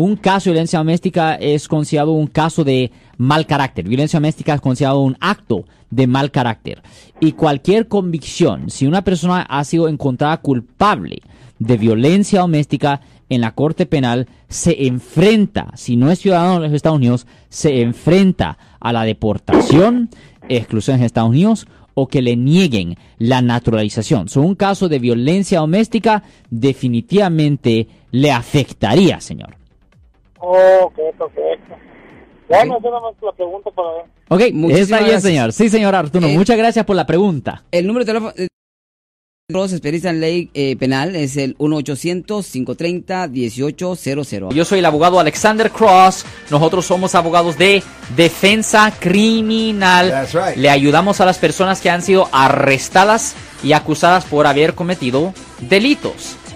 un caso de violencia doméstica es considerado un caso de mal carácter. Violencia doméstica es considerado un acto de mal carácter. Y cualquier convicción, si una persona ha sido encontrada culpable de violencia doméstica en la Corte Penal, se enfrenta, si no es ciudadano de los Estados Unidos, se enfrenta a la deportación, exclusión en Estados Unidos o que le nieguen la naturalización. So, un caso de violencia doméstica definitivamente le afectaría, señor. Ok, perfecto. Bueno, yo nada más la pregunta para ver. Ok, Muchísimas está bien, gracias. señor. Sí, señor Arturo. Eh, Muchas gracias por la pregunta. El número de teléfono de los especialistas en ley eh, penal es el 1-800-530-1800. Yo soy el abogado Alexander Cross. Nosotros somos abogados de defensa criminal. That's right. Le ayudamos a las personas que han sido arrestadas y acusadas por haber cometido delitos.